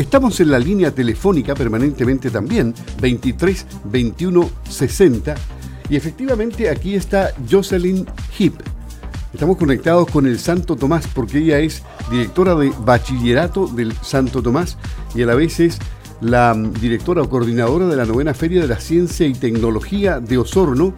Estamos en la línea telefónica permanentemente también, 23 21 60. Y efectivamente aquí está Jocelyn Hip. Estamos conectados con el Santo Tomás porque ella es directora de bachillerato del Santo Tomás y a la vez es la mm, directora o coordinadora de la novena Feria de la Ciencia y Tecnología de Osorno,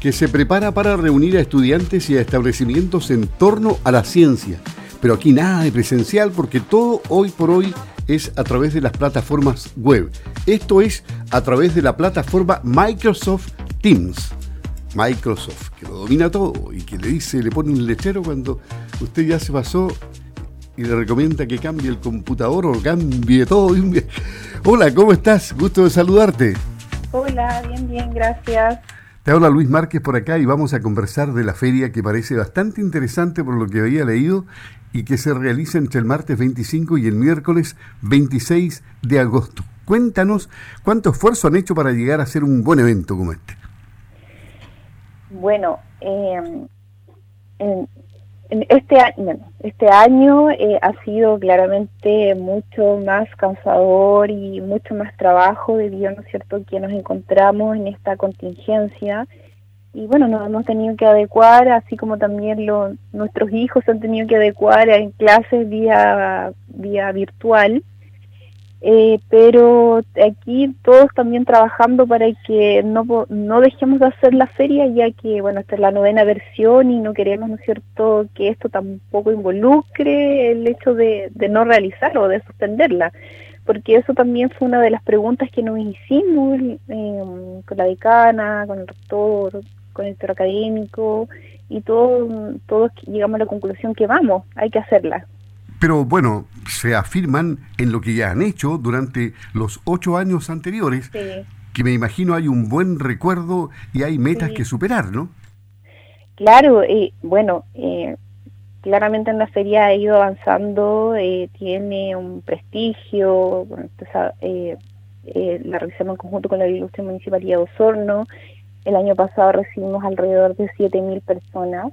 que se prepara para reunir a estudiantes y a establecimientos en torno a la ciencia. Pero aquí nada de presencial porque todo hoy por hoy es a través de las plataformas web. Esto es a través de la plataforma Microsoft Teams. Microsoft, que lo domina todo y que le dice, le pone un lechero cuando usted ya se pasó y le recomienda que cambie el computador o cambie todo. Hola, ¿cómo estás? Gusto de saludarte. Hola, bien, bien, gracias. Te habla Luis Márquez por acá y vamos a conversar de la feria que parece bastante interesante por lo que había leído y que se realiza entre el martes 25 y el miércoles 26 de agosto. Cuéntanos cuánto esfuerzo han hecho para llegar a ser un buen evento como este. Bueno, eh, este año, este año eh, ha sido claramente mucho más cansador y mucho más trabajo debido, ¿no es cierto?, que nos encontramos en esta contingencia y bueno, nos hemos tenido que adecuar, así como también lo, nuestros hijos han tenido que adecuar en clases vía, vía virtual. Eh, pero aquí todos también trabajando para que no, no dejemos de hacer la feria, ya que, bueno, esta es la novena versión y no queremos, ¿no cierto?, que esto tampoco involucre el hecho de, no realizarla o de suspenderla, porque eso también fue una de las preguntas que nos hicimos eh, con la decana, con el rector, con el sector académico y todos, todos llegamos a la conclusión que vamos, hay que hacerla. Pero bueno, se afirman en lo que ya han hecho durante los ocho años anteriores, que me imagino hay un buen recuerdo y hay metas que superar, ¿no? Claro, y bueno, eh, claramente en la feria ha ido avanzando, eh, tiene un prestigio, bueno, eh, la realizamos en conjunto con la Ilustre Municipalidad de Osorno, el año pasado recibimos alrededor de 7.000 personas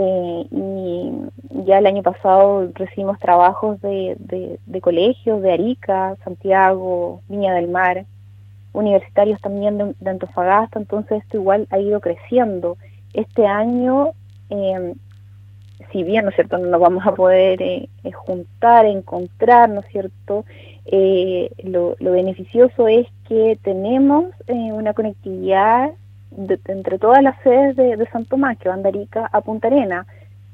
eh, y ya el año pasado recibimos trabajos de, de, colegios de Arica, Santiago, Viña del Mar, universitarios también de, Antofagasta, entonces esto igual ha ido creciendo. Este año, eh, si bien, ¿no es cierto?, no nos vamos a poder eh, juntar, encontrar, ¿no es cierto?, eh, lo, beneficioso es que tenemos eh, una conectividad entre todas las sedes de, San Tomás, que van de a Punta Arena.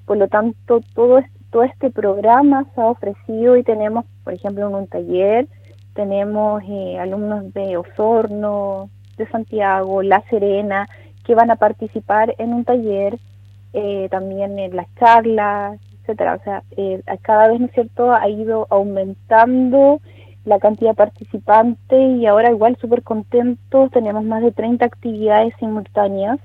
Por lo tanto, todo, todo este programa se ha ofrecido y tenemos, por ejemplo, en un taller, tenemos eh, alumnos de Osorno, de Santiago, La Serena, que van a participar en un taller, también en las charlas, etcétera. O sea, cada vez, ¿no es cierto?, ha ido aumentando la cantidad de participantes y ahora igual súper contentos, tenemos más de 30 actividades simultáneas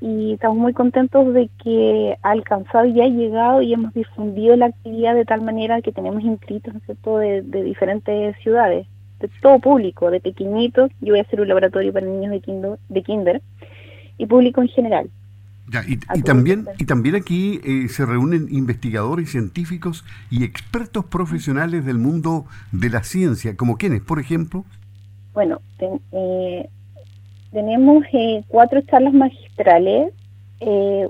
y estamos muy contentos de que ha alcanzado y ha llegado y hemos difundido la actividad de tal manera que tenemos inscritos ¿no De, de, diferentes ciudades, de todo público, de pequeñitos, yo voy a hacer un laboratorio para niños de kinder, de kinder y público en general y, también, y también aquí eh, se reúnen investigadores, científicos y expertos profesionales del mundo de la ciencia, como quienes, por ejemplo. Bueno, eh, tenemos eh, cuatro charlas magistrales.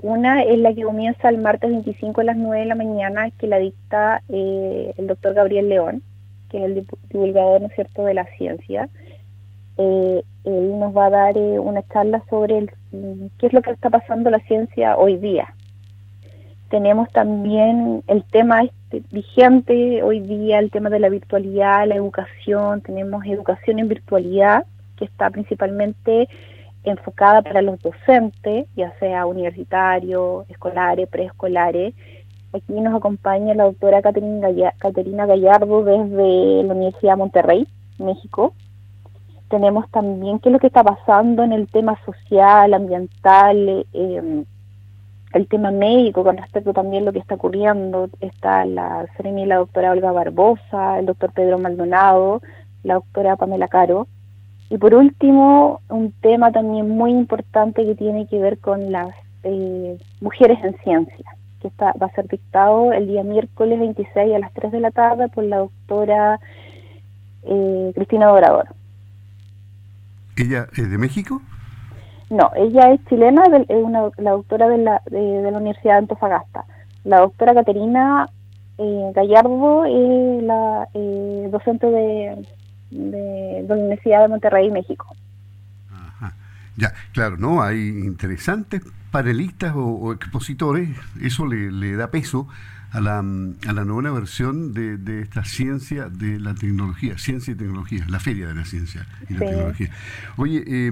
una es la que comienza el martes 25 a las 9 de la mañana, que la dicta el doctor Gabriel León, que es el divulgador, ¿no es cierto?, de la ciencia. Eh, él nos va a dar eh, una charla sobre el, qué es lo que está pasando la ciencia hoy día. Tenemos también el tema este, vigente hoy día, el tema de la virtualidad, la educación. Tenemos educación en virtualidad, que está principalmente enfocada para los docentes, ya sea universitarios, escolares, preescolares. Aquí nos acompaña la doctora Caterina Gallardo desde la Universidad de Monterrey, México tenemos también qué es lo que está pasando en el tema social, ambiental, eh, el tema médico con respecto también a lo que está ocurriendo. Está la Seremi, la doctora Olga Barbosa, el doctor Pedro Maldonado, la doctora Pamela Caro. Y por último, un tema también muy importante que tiene que ver con las eh, mujeres en ciencia, que está, va a ser dictado el día miércoles 26 a las 3 de la tarde por la doctora eh, Cristina Dorador. ¿Ella es de México? No, ella es chilena, es una, la doctora de la, de, la Universidad de Antofagasta. La doctora Caterina eh, Gallardo es la eh, docente de, de, la Universidad de Monterrey, México. Ajá. Ya, claro, ¿no? Hay interesantes panelistas o, expositores, eso le, le da peso a la, a la novena versión de, de, esta ciencia de la tecnología, ciencia y tecnología, la feria de la ciencia y la tecnología. Oye, eh,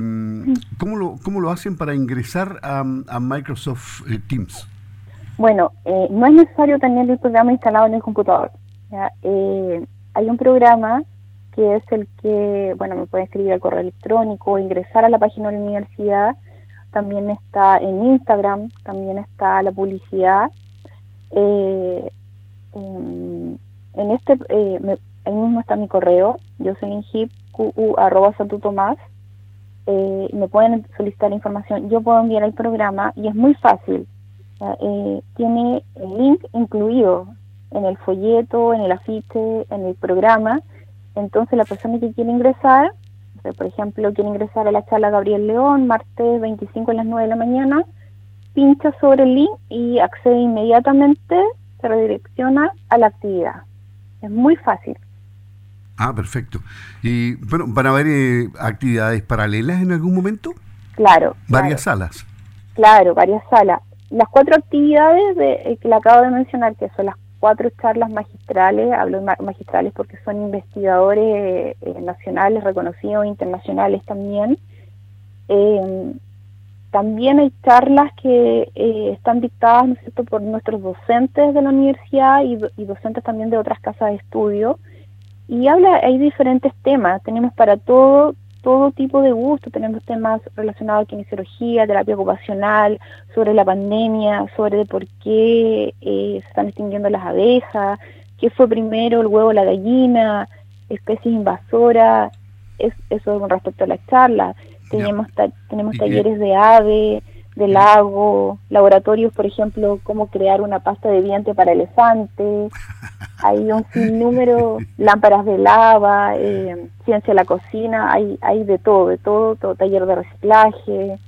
¿cómo, lo, ¿cómo lo hacen para ingresar a, a Microsoft eh, Teams? Bueno, eh, no es necesario tener el programa instalado en el computador. Eh, hay un programa que es el que, bueno, me puede escribir al correo electrónico, ingresar a la página de la universidad. También está en Instagram, también está la publicidad eh, en, este, eh, ahí mismo está mi correo, yo soy en hip, arroba eh, me pueden solicitar información, yo puedo enviar el programa y es muy fácil, eh, tiene el link incluido en el folleto, en el afiche, en el programa, entonces la persona que quiere ingresar, por ejemplo, quiere ingresar a la charla Gabriel León, martes 25 a las 9 de la mañana, pincha sobre el link y accede inmediatamente, se redirecciona a la actividad. Es muy fácil. Ah, perfecto. ¿Y bueno, van a haber eh, actividades paralelas en algún momento? Claro. ¿Varias salas? Claro, varias salas. Las cuatro actividades de, eh, que le acabo de mencionar, que son las cuatro charlas magistrales, hablo de magistrales porque son investigadores eh, nacionales reconocidos, internacionales también, eh, también hay charlas que eh, están dictadas ¿no por nuestros docentes de la universidad y, docentes también de otras casas de estudio. Y habla, hay diferentes temas, tenemos para todo todo tipo de gusto, tenemos temas relacionados a kinesiología, terapia ocupacional, sobre la pandemia, sobre por qué eh, se están extinguiendo las abejas, qué fue primero el huevo o la gallina, especies invasoras, es, eso con respecto a las charlas tenemos, tenemos talleres de ave, de lago, laboratorios, por ejemplo, cómo crear una pasta de diente para elefante. Hay un sinnúmero, lámparas de lava, eh, ciencia de la cocina, hay, hay de todo, de todo, todo taller de reciclaje.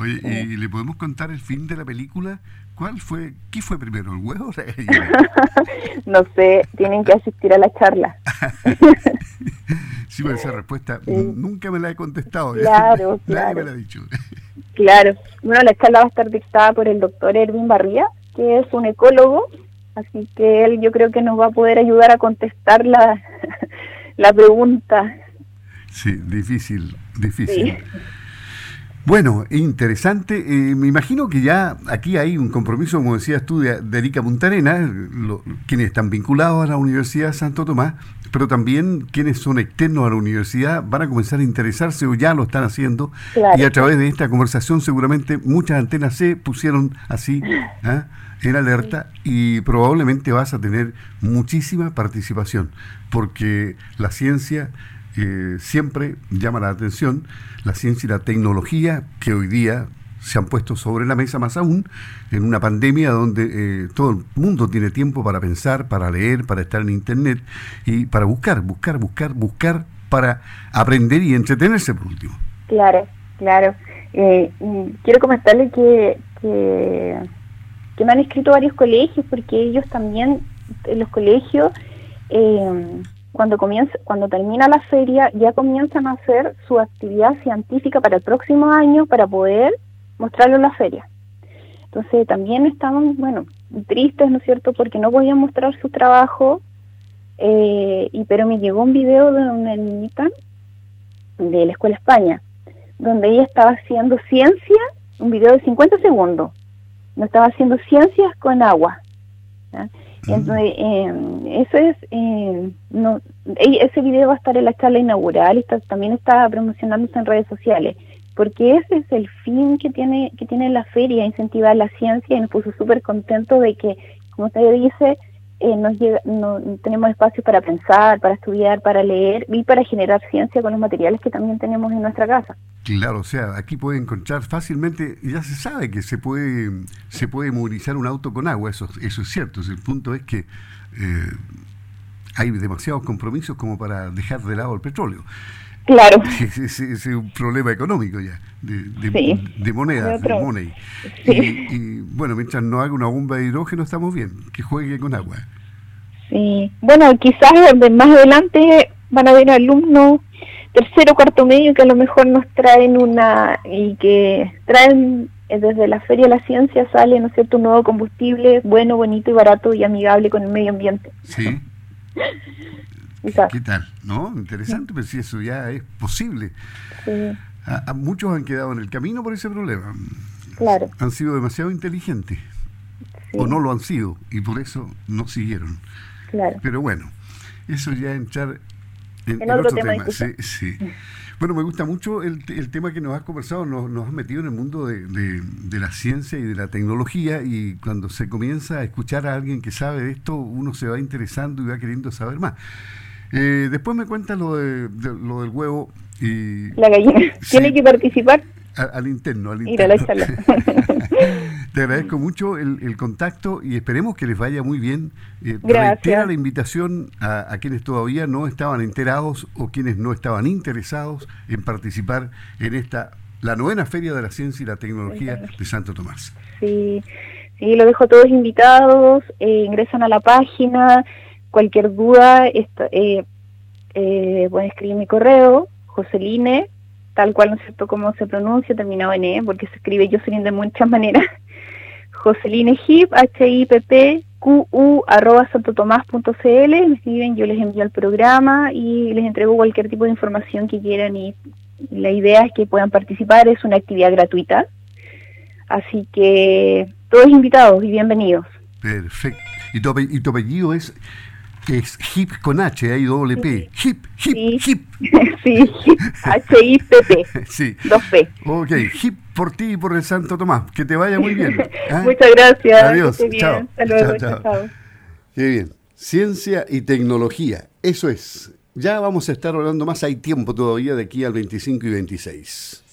oye, ¿y le podemos contar el fin de la película? ¿Cuál fue, qué fue primero, el huevo no sé, tienen que asistir a la charla. sí, esa respuesta nunca me la he contestado. Claro, Nadie me la ha dicho. claro. Bueno, la charla va a estar dictada por el doctor Erwin Barría, que es un ecólogo, así que él yo creo que nos va a poder ayudar a contestar la, la pregunta. Sí, difícil, difícil. Bueno, interesante. Eh, me imagino que ya aquí hay un compromiso, como decías tú, de, Erika Puntarena, quienes están vinculados a la Universidad de Santo Tomás, pero también quienes son externos a la universidad van a comenzar a interesarse o ya lo están haciendo. Y a través de esta conversación seguramente muchas antenas se pusieron así ¿ah? en alerta y probablemente vas a tener muchísima participación, porque la ciencia siempre llama la atención, la ciencia y la tecnología que hoy día se han puesto sobre la mesa más aún en una pandemia donde eh, todo el mundo tiene tiempo para pensar, para leer, para estar en internet y para buscar, buscar, buscar, buscar para aprender y entretenerse por último. Claro, claro. Eh, quiero comentarle que, que, que, me han escrito varios colegios porque ellos también, en los colegios, eh, cuando comienza, cuando termina la feria, ya comienzan a hacer su actividad científica para el próximo año para poder mostrarlo en la feria. Entonces también estaban, bueno, tristes, ¿no es cierto?, porque no podían mostrar su trabajo, eh, y pero me llegó un video de una niñita de la Escuela España, donde ella estaba haciendo ciencia, un video de 50 segundos, no estaba haciendo ciencias con agua. Entonces, eh, eso es, eh, no, ese video va a estar en la charla inaugural también está promocionándose en redes sociales, porque ese es el fin que tiene que tiene la feria, incentivar la ciencia y nos puso súper contento de que, como usted dice, eh, nos llega, no, tenemos espacio para pensar, para estudiar, para leer y para generar ciencia con los materiales que también tenemos en nuestra casa. Claro, o sea, aquí puede encontrar fácilmente, ya se sabe que se puede se puede movilizar un auto con agua, eso, eso es cierto. El punto es que eh, hay demasiados compromisos como para dejar de lado el petróleo. Claro. Es, un problema económico ya, de, moneda, de money. Y, bueno, mientras no haga una bomba de hidrógeno estamos bien, que juegue con agua. Sí, bueno, quizás más adelante van a haber alumnos tercero, cuarto medio que a lo mejor nos traen una y que traen eh, desde la Feria de la Ciencia sale, ¿no es cierto?, un nuevo combustible bueno, bonito y barato y amigable con el medio ambiente. Sí. ¿Qué tal? ¿No? Interesante, pero si eso ya es posible. A, muchos han quedado en el camino por ese problema. Claro. Han sido demasiado inteligentes. O no lo han sido, y por eso no siguieron. Claro. Pero bueno, eso ya entrar en, otro, tema. Sí, Bueno, me gusta mucho el, tema que nos has conversado, nos, nos has metido en el mundo de, de, la ciencia y de la tecnología y cuando se comienza a escuchar a alguien que sabe de esto, uno se va interesando y va queriendo saber más. Eh, después me cuentas lo, de, lo del huevo y... La gallina. ¿Tiene que participar? al interno, al interno. Te agradezco mucho el, contacto y esperemos que les vaya muy bien. Eh, reitera la invitación a, quienes todavía no estaban enterados o quienes no estaban interesados en participar en esta, la novena Feria de la Ciencia y la Tecnología de Santo Tomás. Sí, sí, lo dejo todos invitados, eh, ingresan a la página, Cualquier duda, eh, eh, pueden escribir mi correo, Joseline, tal cual, ¿no es cierto?, cómo se pronuncia, terminado en E, porque se escribe Jocelyn de muchas maneras. Joseline Hip, H-I-P-P, Q-U, arroba santotomás.cl, me escriben, yo les envío el programa y les entrego cualquier tipo de información que quieran y la idea es que puedan participar, es una actividad gratuita. Así que todos invitados y bienvenidos. Perfecto. ¿Y y tu apellido es que es hip con H, hay doble P. Hip, hip, hip. Sí, hip, H-I-P-P. Sí. Dos P. Ok, hip por ti y por el Santo Tomás. Que te vaya muy bien. ¿eh? Muchas gracias. Adiós. Chao. Hasta luego. Chao, chao. Qué bien. Ciencia y tecnología. Eso es. Ya vamos a estar hablando más. Hay tiempo todavía de aquí al 25 y 26.